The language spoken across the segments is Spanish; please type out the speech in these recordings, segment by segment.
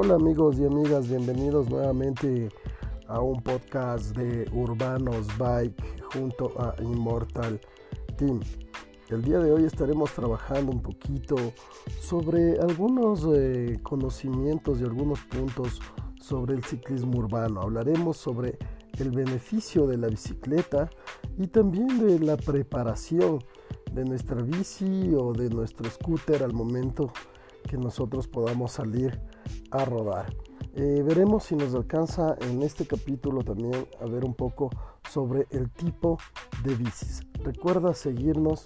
Hola amigos y amigas, bienvenidos nuevamente a un podcast de Urbanos Bike junto a Immortal Team. El día de hoy estaremos trabajando un poquito sobre algunos eh, conocimientos y algunos puntos sobre el ciclismo urbano. Hablaremos sobre el beneficio de la bicicleta y también de la preparación de nuestra bici o de nuestro scooter al momento que nosotros podamos salir a rodar. Eh, veremos si nos alcanza en este capítulo también a ver un poco sobre el tipo de bicis. Recuerda seguirnos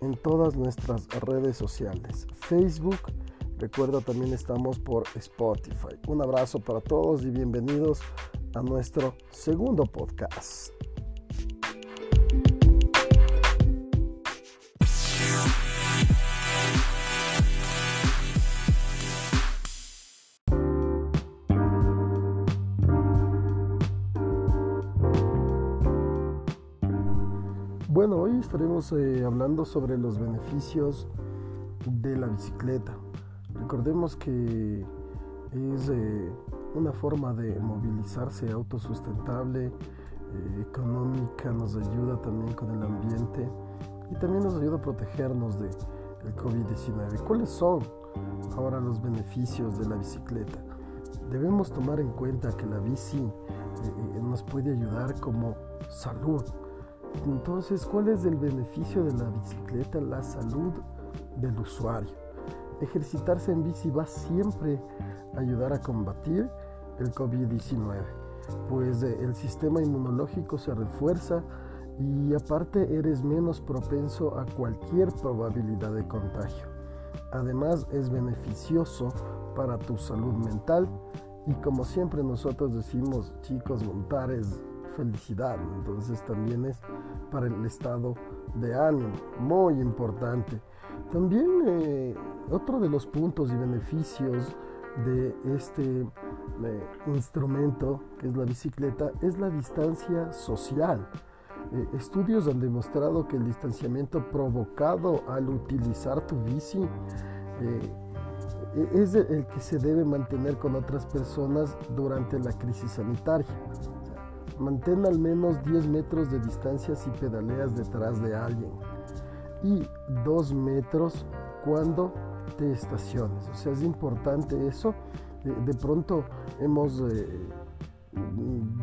en todas nuestras redes sociales. Facebook, recuerda también estamos por Spotify. Un abrazo para todos y bienvenidos a nuestro segundo podcast. Eh, hablando sobre los beneficios de la bicicleta. Recordemos que es eh, una forma de movilizarse autosustentable, eh, económica, nos ayuda también con el ambiente y también nos ayuda a protegernos del COVID-19. ¿Cuáles son ahora los beneficios de la bicicleta? Debemos tomar en cuenta que la bici nos puede ayudar como salud entonces, ¿cuál es el beneficio de la bicicleta? La salud del usuario. Ejercitarse en bici va siempre a ayudar a combatir el COVID-19, pues eh, el sistema inmunológico se refuerza y aparte eres menos propenso a cualquier probabilidad de contagio. Además es beneficioso para tu salud mental y como siempre nosotros decimos chicos montar es felicidad, entonces también es para el estado de ánimo, muy importante. También eh, otro de los puntos y beneficios de este eh, instrumento que es la bicicleta es la distancia social. Eh, estudios han demostrado que el distanciamiento provocado al utilizar tu bici es el que se debe mantener con otras personas durante la crisis sanitaria. Mantén al menos 10 metros de distancia si pedaleas detrás de alguien y 2 metros cuando te estaciones. O sea, es importante eso. De pronto hemos eh,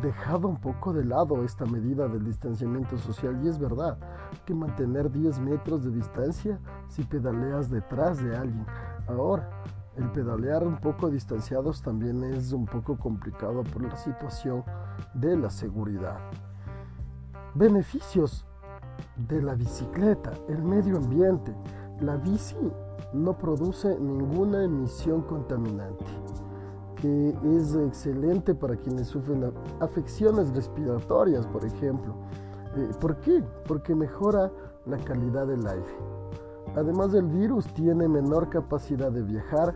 dejado un poco de lado esta medida del distanciamiento social y es verdad que mantener 10 metros de distancia si pedaleas detrás de alguien. Ahora, el pedalear un poco distanciados también es un poco complicado por la situación de la seguridad. Beneficios de la bicicleta, el medio ambiente. La bici no produce ninguna emisión contaminante, que es excelente para quienes sufren afecciones respiratorias, por ejemplo. Eh, ¿Por qué? Porque mejora la calidad del aire. Además el virus tiene menor capacidad de viajar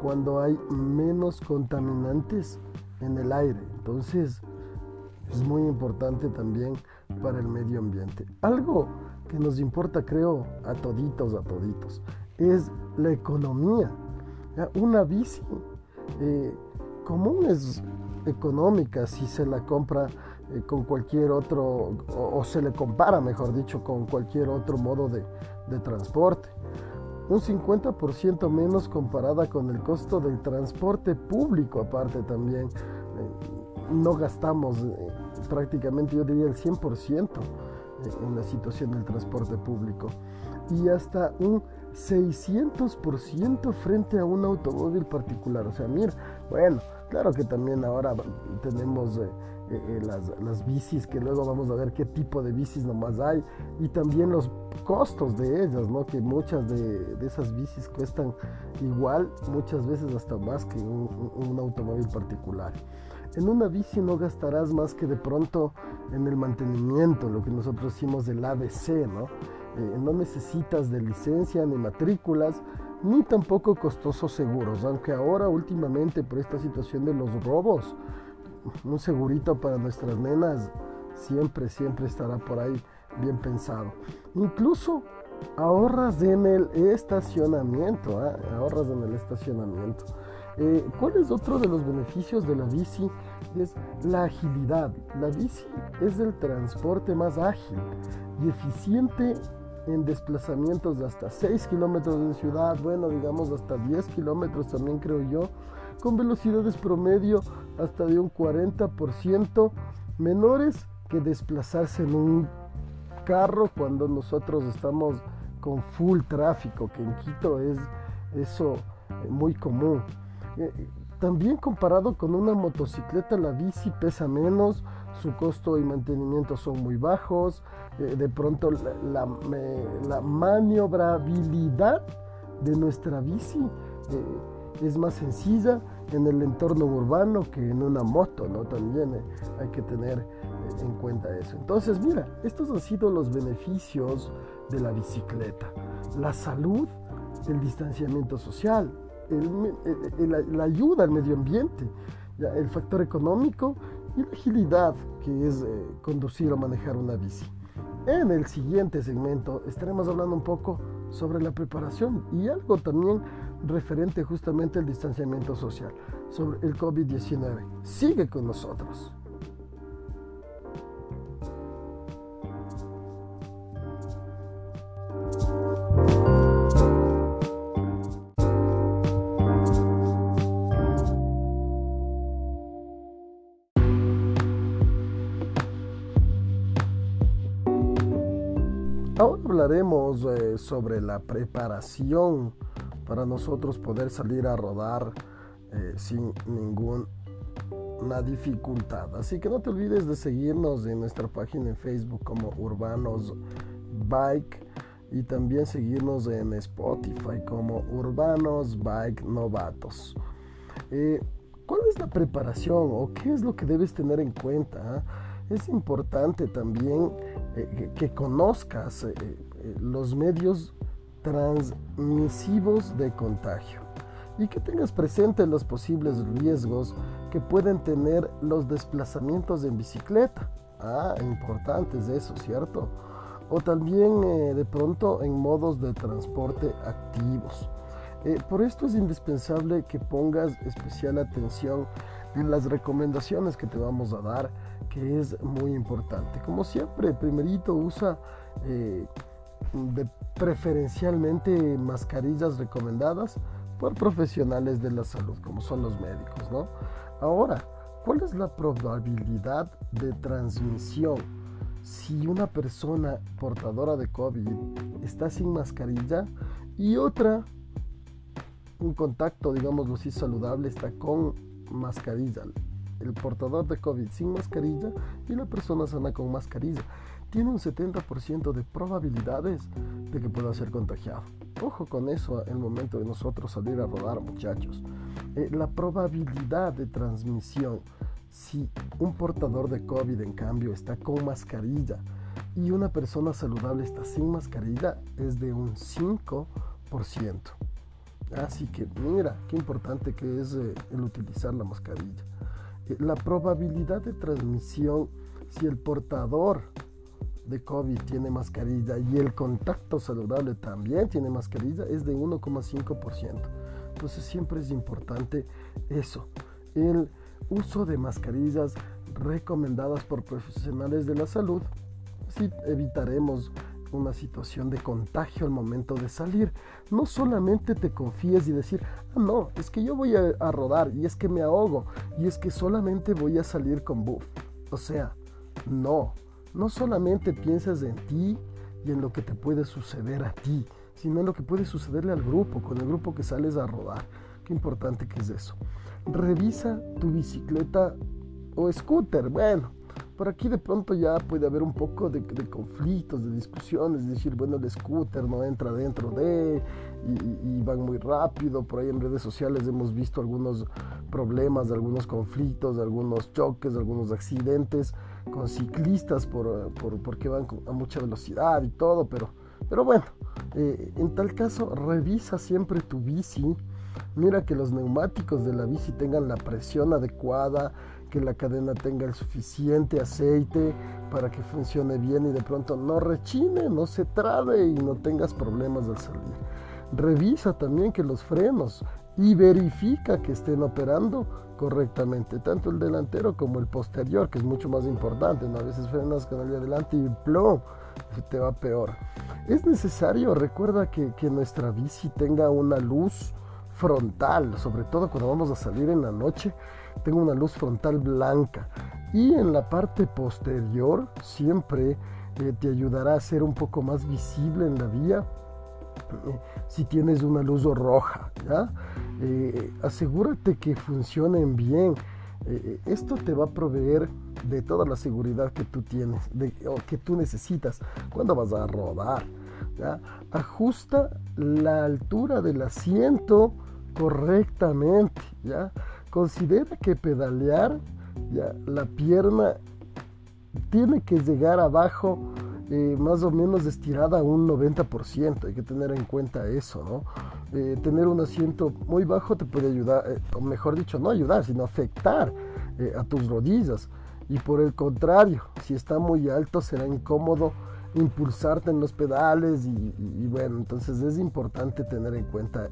cuando hay menos contaminantes en el aire. Entonces, es muy importante también para el medio ambiente. Algo que nos importa, creo, a toditos, a toditos, es la economía. Una bici eh, común es económica si se la compra eh, con cualquier otro, o, se le compara, mejor dicho, con cualquier otro modo de, de transporte. Un 50% menos comparada con el costo del transporte público, aparte también. Eh, no gastamos prácticamente yo diría el 100% en la situación del transporte público y hasta un 600% frente a un automóvil particular. O sea, mira, bueno, claro que también ahora tenemos eh, eh, las, las, bicis, que luego vamos a ver qué tipo de bicis nomás hay, y también los costos de ellas, ¿no? Que muchas de, esas bicis cuestan igual, muchas veces hasta más que un, un automóvil particular. En una bici no gastarás más que de pronto en el mantenimiento, lo que nosotros decimos del ABC, ¿no? Eh, no necesitas de licencia ni matrículas, ni tampoco costosos seguros, aunque ahora últimamente por esta situación de los robos, un segurito para nuestras nenas siempre, siempre estará por ahí bien pensado. Incluso ahorras en el estacionamiento, ¿ah? ahorras en el estacionamiento. Eh, ¿Cuál es otro de los beneficios de la bici? Es la agilidad. La bici es el transporte más ágil y eficiente en desplazamientos de hasta 6 kilómetros de ciudad, bueno, digamos hasta 10 kilómetros también creo yo, con velocidades promedio hasta de un 40% menores que desplazarse en un carro cuando nosotros estamos con full tráfico, que en Quito es eso eh, muy común. Eh, también comparado con una motocicleta, la bici pesa menos, su costo y mantenimiento son muy bajos, eh, de pronto la, maniobrabilidad de nuestra bici es más sencilla en el entorno urbano que en una moto, ¿no? También hay que tener en cuenta eso. Entonces, mira, estos han sido los beneficios de la bicicleta. La salud, el distanciamiento social, la ayuda al medio ambiente, el factor económico y la agilidad que es eh, conducir o manejar una bici. En el siguiente segmento estaremos hablando un poco sobre la preparación y algo también referente justamente al distanciamiento social, sobre el COVID-19. Sigue con nosotros. Hablaremos eh, sobre la preparación para nosotros poder salir a rodar eh, sin ninguna dificultad. Así que no te olvides de seguirnos en nuestra página en Facebook como Urbanos Bike y también seguirnos en Spotify como Urbanos Bike Novatos. Eh, ¿Cuál es la preparación o qué es lo que debes tener en cuenta? Es importante también eh, que, conozcas eh, los medios transmisivos de contagio y que tengas presente los posibles riesgos que pueden tener los desplazamientos en bicicleta. Ah, importante es eso, ¿cierto? O también eh, de pronto en modos de transporte activos. Eh, por esto es indispensable que pongas especial atención en las recomendaciones que te vamos a dar, que es muy importante. Como siempre, primerito usa eh, de preferencialmente mascarillas recomendadas por profesionales de la salud, como son los médicos, ¿no? Ahora, ¿cuál es la probabilidad de transmisión? Si una persona portadora de COVID está sin mascarilla y otra, un contacto, digámoslo así, saludable, está con mascarilla. El portador de COVID sin mascarilla y la persona sana con mascarilla tiene un 70% de probabilidades de que pueda ser contagiado. Ojo con eso el momento de nosotros salir a rodar, muchachos. Eh, la probabilidad de transmisión, si un portador de COVID en cambio está con mascarilla y una persona saludable está sin mascarilla, es de un 5%. Así que mira, qué importante que es eh, el utilizar la mascarilla. La probabilidad de transmisión, si el portador de COVID tiene mascarilla y el contacto saludable también tiene mascarilla es de 1,5%. Entonces siempre es importante eso. El uso de mascarillas recomendadas por profesionales de la salud. Así evitaremos una situación de contagio al momento de salir. No solamente te confíes y decir, ah, no, es que yo voy a, rodar y es que me ahogo y es que solamente voy a salir con buff. O sea, no, no solamente piensas en ti y en lo que te puede suceder a ti, sino en lo que puede sucederle al grupo, con el grupo que sales a rodar. Qué importante que es eso. Revisa tu bicicleta o scooter. Bueno, por aquí de pronto ya puede haber un poco de, conflictos, de discusiones, decir, bueno, el scooter no entra dentro de, y, y, van muy rápido. Por ahí en redes sociales hemos visto algunos problemas, algunos conflictos, algunos choques, algunos accidentes con ciclistas por, porque van a mucha velocidad y todo, pero, pero bueno, eh, en tal caso revisa siempre tu bici, mira que los neumáticos de la bici tengan la presión adecuada, que la cadena tenga el suficiente aceite para que funcione bien y de pronto no rechine, no se trabe y no tengas problemas al salir. Revisa también que los frenos y verifica que estén operando correctamente, tanto el delantero como el posterior, que es mucho más importante. A veces frenas con el de adelante y plom, te va peor. Es necesario, recuerda que, que nuestra bici tenga una luz frontal, sobre todo cuando vamos a salir en la noche, tengo una luz frontal blanca y en la parte posterior siempre eh, te ayudará a ser un poco más visible en la vía eh, si tienes una luz roja, ¿ya? Eh, asegúrate que funcionen bien. esto te va a proveer de toda la seguridad que tú tienes, o que tú necesitas cuando vas a rodar. ¿ya? Ajusta la altura del asiento correctamente, ¿ya? Considera que pedalear, la pierna tiene que llegar abajo eh, más o menos estirada a un 90%, hay que tener en cuenta eso, ¿no? Eh, tener un asiento muy bajo te puede ayudar, eh, o mejor dicho, no ayudar, sino afectar a tus rodillas. Y por el contrario, si está muy alto será incómodo impulsarte en los pedales y bueno, entonces es importante tener en cuenta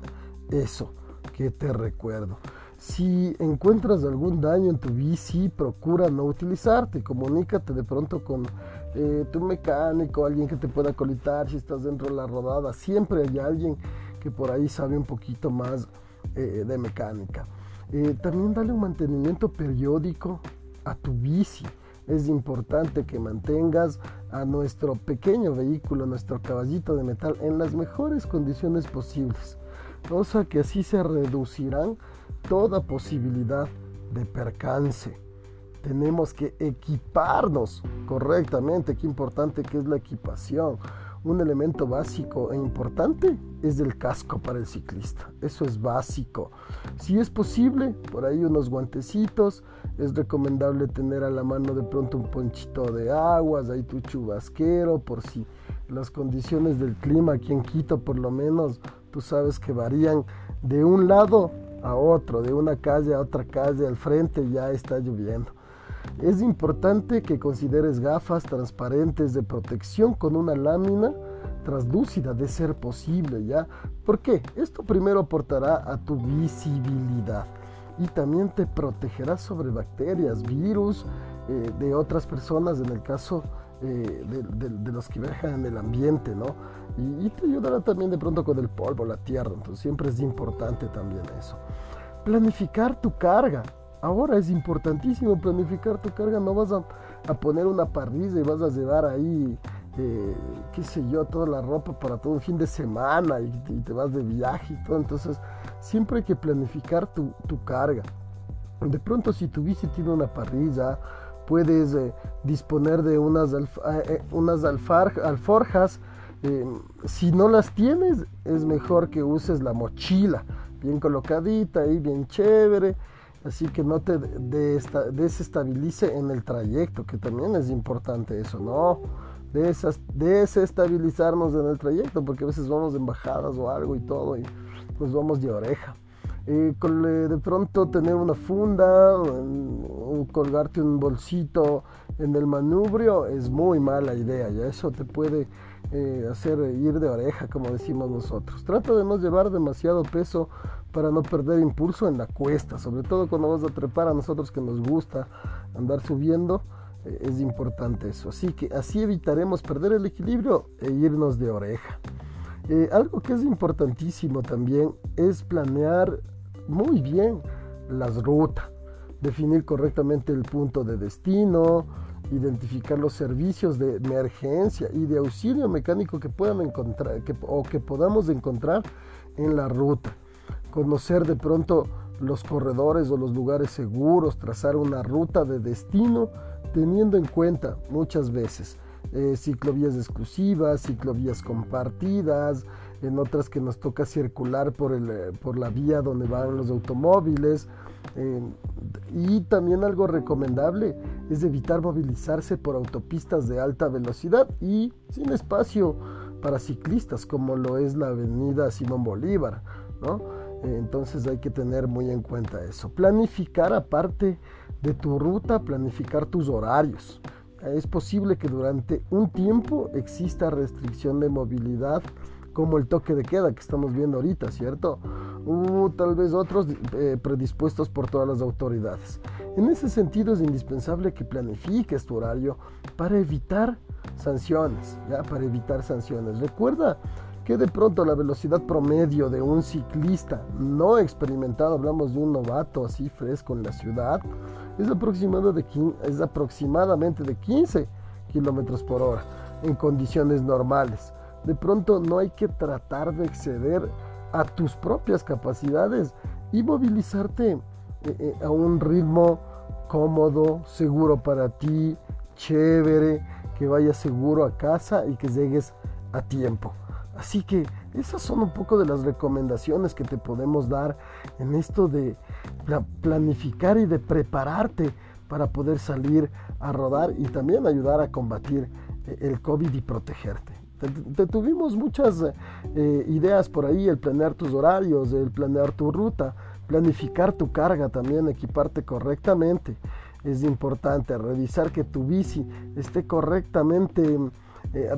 eso que te recuerdo. Si encuentras algún daño en tu bici, procura no utilizarte. Comunícate de pronto con eh, tu mecánico, alguien que te pueda colitar si estás dentro de la rodada. Siempre hay alguien que por ahí sabe un poquito más eh, de mecánica. Eh, también dale un mantenimiento periódico a tu bici. Es importante que mantengas a nuestro pequeño vehículo, nuestro caballito de metal, en las mejores condiciones posibles cosa que así se reducirán toda posibilidad de percance. Tenemos que equiparnos correctamente, qué importante que es la equipación. Un elemento básico e importante es el casco para el ciclista. Eso es básico. Si es posible, por ahí unos guantecitos. Es recomendable tener a la mano de pronto un ponchito de aguas, ahí tu chubasquero, por si las condiciones del clima aquí en Quito por lo menos tú sabes que varían de un lado a otro, de una calle a otra calle, al frente ya está lloviendo. Es importante que consideres gafas transparentes de protección con una lámina translúcida de ser posible, ¿ya? ¿Por qué? Esto primero aportará a tu visibilidad y también te protegerá sobre bacterias, virus eh, de otras personas en el caso eh, de, los que viajan en el ambiente, ¿no? Y, te ayudará también de pronto con el polvo, la tierra, entonces siempre es importante también eso. Planificar tu carga. Ahora es importantísimo planificar tu carga, no vas a, poner una parrilla y vas a llevar ahí, eh, qué sé yo, toda la ropa para todo el fin de semana y, te vas de viaje y todo, entonces siempre hay que planificar tu, tu carga. De pronto si tu bici tiene una parrilla, puedes eh, disponer de unas, eh, eh, unas alforjas. si no las tienes, es mejor que uses la mochila, bien colocadita y bien chévere, así que no te desestabilice en el trayecto, que también es importante eso, ¿no? desestabilizarnos en el trayecto, porque a veces vamos en bajadas o algo y todo, y pues vamos de oreja. Eh, de pronto tener una funda o colgarte un bolsito en el manubrio es muy mala idea, ya eso te puede eh, hacer ir de oreja, como decimos nosotros. Trata de no llevar demasiado peso para no perder impulso en la cuesta, sobre todo cuando vas a trepar a nosotros que nos gusta andar subiendo. Eh, es importante eso, así que así evitaremos perder el equilibrio e irnos de oreja. Algo que es importantísimo también es planear muy bien las rutas, definir correctamente el punto de destino, identificar los servicios de emergencia y de auxilio mecánico que puedan encontrar o que podamos encontrar en la ruta. Conocer de pronto los corredores o los lugares seguros, trazar una ruta de destino teniendo en cuenta muchas veces eh, ciclovías exclusivas, ciclovías compartidas, en otras que nos toca circular por, el, eh, por la vía donde van los automóviles. y también algo recomendable es evitar movilizarse por autopistas de alta velocidad y sin espacio para ciclistas como lo es la avenida Simón Bolívar. ¿no? entonces hay que tener muy en cuenta eso. Planificar aparte de tu ruta, planificar tus horarios. Es posible que durante un tiempo exista restricción de movilidad como el toque de queda que estamos viendo ahorita, ¿cierto? O tal vez otros eh, predispuestos por todas las autoridades. En ese sentido es indispensable que planifiques tu horario para evitar sanciones, ¿ya? Para evitar sanciones. Recuerda que de pronto la velocidad promedio de un ciclista no experimentado, hablamos de un novato así fresco en la ciudad, es, de, es aproximadamente de 15 kilómetros por hora en condiciones normales. De pronto no hay que tratar de exceder a tus propias capacidades y movilizarte eh, eh, a un ritmo cómodo, seguro para ti, chévere, que vayas seguro a casa y que llegues a tiempo. Así que esas son un poco de las recomendaciones que te podemos dar en esto de planificar y de prepararte para poder salir a rodar y también ayudar a combatir eh, el COVID y protegerte. Te, tuvimos muchas eh, ideas por ahí, el planear tus horarios, el planear tu ruta, planificar tu carga también, equiparte correctamente. Es importante revisar que tu bici esté correctamente eh,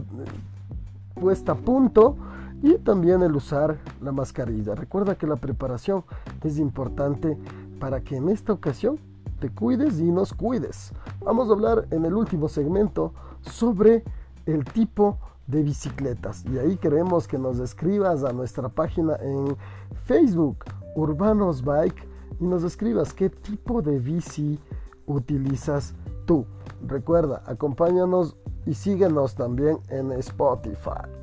puesta a punto y también el usar la mascarilla. Recuerda que la preparación es importante para que en esta ocasión te cuides y nos cuides. Vamos a hablar en el último segmento sobre el tipo de bicicletas y ahí queremos que nos escribas a nuestra página en Facebook Urbanos Bike y nos escribas qué tipo de bici utilizas tú. Recuerda, acompáñanos y síguenos también en Spotify.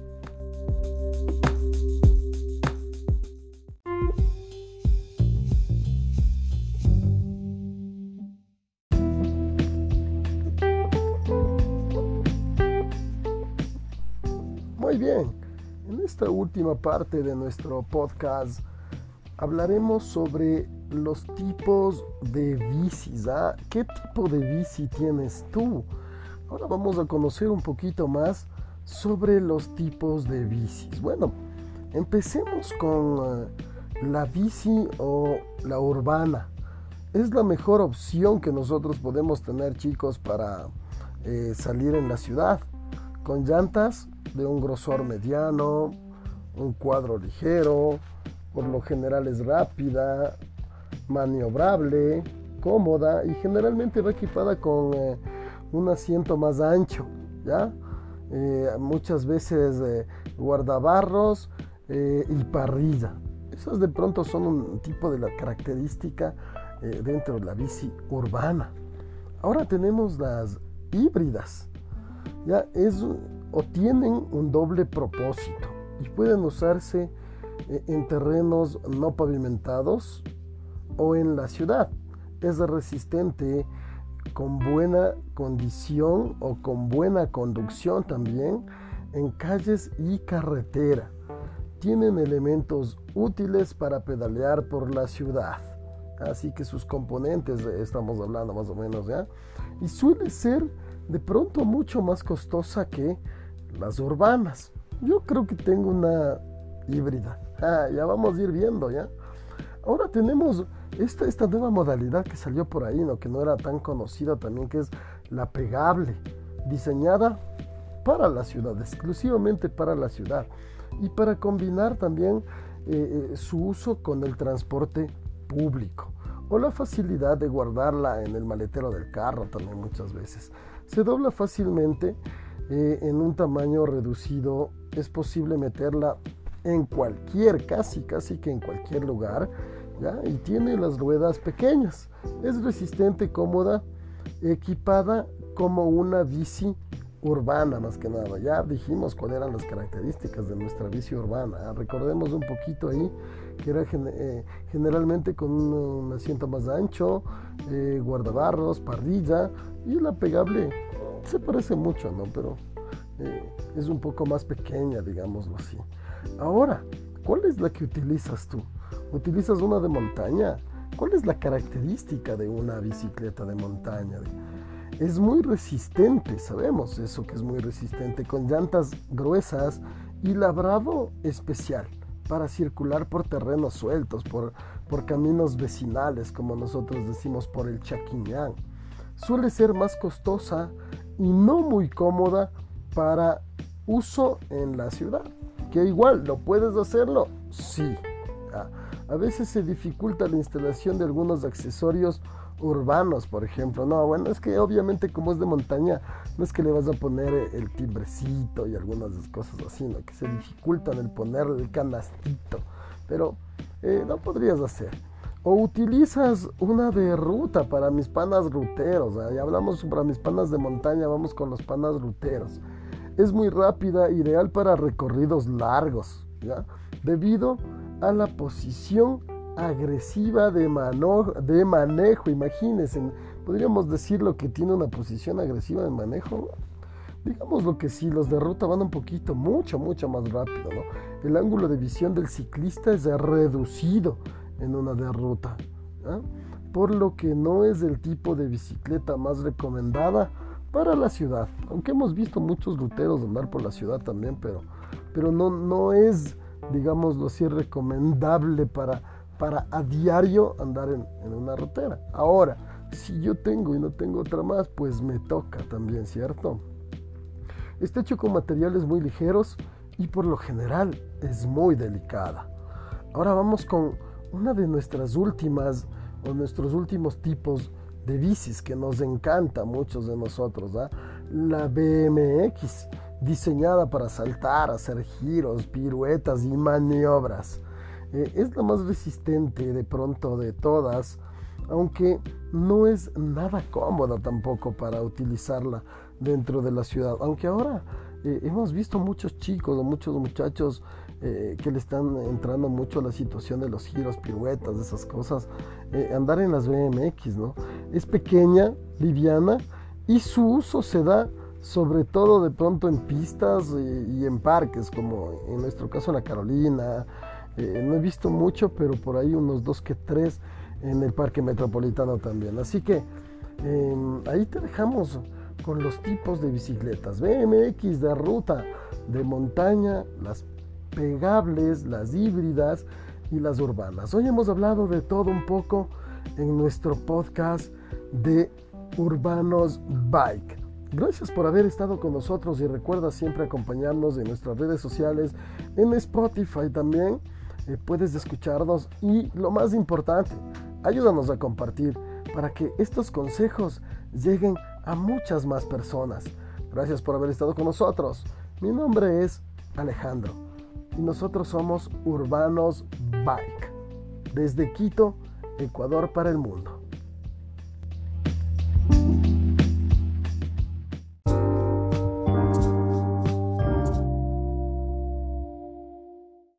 Esta última parte de nuestro podcast hablaremos sobre los tipos de bicis. ¿ah? ¿Qué tipo de bici tienes tú? Ahora vamos a conocer un poquito más sobre los tipos de bicis. Bueno, empecemos con eh, la bici o la urbana. Es la mejor opción que nosotros podemos tener, chicos, para eh, salir en la ciudad. Con llantas de un grosor mediano, un cuadro ligero, por lo general es rápida, maniobrable, cómoda y generalmente va equipada con eh, un asiento más ancho, ¿ya? Eh, muchas veces eh, guardabarros y parrilla. Esas de pronto son un tipo de la característica dentro de la bici urbana. Ahora tenemos las híbridas. Ya es o tienen un doble propósito y pueden usarse en terrenos no pavimentados o en la ciudad. Es resistente con buena condición o con buena conducción también en calles y carretera. Tienen elementos útiles para pedalear por la ciudad. Así que sus componentes, estamos hablando más o menos, ¿ya? Y suele ser de pronto mucho más costosa que las urbanas. Yo creo que tengo una híbrida. Ah, ya vamos a ir viendo, ¿ya? Ahora tenemos esta, esta nueva modalidad que salió por ahí, ¿no? que no era tan conocida también, que es la pegable, diseñada para la ciudad, exclusivamente para la ciudad, y para combinar también eh, eh, su uso con el transporte público o la facilidad de guardarla en el maletero del carro también muchas veces. Se dobla fácilmente eh, en un tamaño reducido, es posible meterla en cualquier, casi, casi que en cualquier lugar y tiene las ruedas pequeñas. Es resistente, cómoda, equipada como una bici urbana más que nada. Ya dijimos cuáles eran las características de nuestra bici urbana. Recordemos un poquito ahí que era eh, generalmente con un, asiento más ancho, eh, guardabarros, parrilla y la pegable se parece mucho, ¿no? Pero eh, es un poco más pequeña, digámoslo así. Ahora, ¿cuál es la que utilizas tú? ¿Utilizas una de montaña? ¿Cuál es la característica de una bicicleta de montaña? Es muy resistente, sabemos eso que es muy resistente, con llantas gruesas y labrado especial. para circular por terrenos sueltos, por, por caminos vecinales, como nosotros decimos, por el chaquiñán. Suele ser más costosa y no muy cómoda para uso en la ciudad. Que igual, ¿lo puedes hacerlo? Sí. Ah, a veces se dificulta la instalación de algunos accesorios urbanos, por ejemplo. No, bueno, es que obviamente como es de montaña, no es que le vas a poner el timbrecito y algunas cosas así, ¿no? Que se dificultan el ponerle el canastito. Pero eh, no podrías hacer. O utilizas una de ruta para mis panas ruteros. Ya hablamos para mis panas de montaña, vamos con los panas ruteros. Es muy rápida, ideal para recorridos largos, ¿ya? Debido a la posición agresiva de, de manejo. Imagínense, podríamos decirlo que tiene una posición agresiva de manejo. Digamos lo que sí, los de ruta van un poquito, mucho, mucho más rápido. El ángulo de visión del ciclista es reducido en una de ruta. Por lo que no es el tipo de bicicleta más recomendada para la ciudad. Aunque hemos visto muchos ruteros andar por la ciudad también, pero, pero no, no es, digámoslo así, recomendable para para a diario andar en, una rotera. Ahora, si yo tengo y no tengo otra más, pues me toca también, ¿cierto? Está hecho con materiales muy ligeros y por lo general es muy delicada. Ahora vamos con una de nuestras últimas o nuestros últimos tipos de bicis que nos encanta a muchos de nosotros, ¿ah? la BMX, diseñada para saltar, hacer giros, piruetas y maniobras. Eh, es la más resistente de pronto de todas, aunque no es nada cómoda tampoco para utilizarla dentro de la ciudad. Aunque ahora eh, hemos visto muchos chicos o muchos muchachos eh, que le están entrando mucho la situación de los giros, piruetas, de esas cosas, andar en las BMX, ¿no? Es pequeña, liviana y su uso se da sobre todo de pronto en pistas y, y en parques, como en nuestro caso la Carolina, eh, no he visto mucho, pero por ahí unos dos que tres en el Parque Metropolitano también. Así que em, ahí te dejamos con los tipos de bicicletas. BMX de ruta, de montaña, las pegables, las híbridas y las urbanas. Hoy hemos hablado de todo un poco en nuestro podcast de Urbanos Bike. Gracias por haber estado con nosotros y recuerda siempre acompañarnos en nuestras redes sociales, en Spotify también eh, puedes escucharnos y lo más importante, ayúdanos a compartir para que estos consejos lleguen a muchas más personas. Gracias por haber estado con nosotros. Mi nombre es Alejandro y nosotros somos Urbanos Bike, desde Quito, Ecuador para el mundo.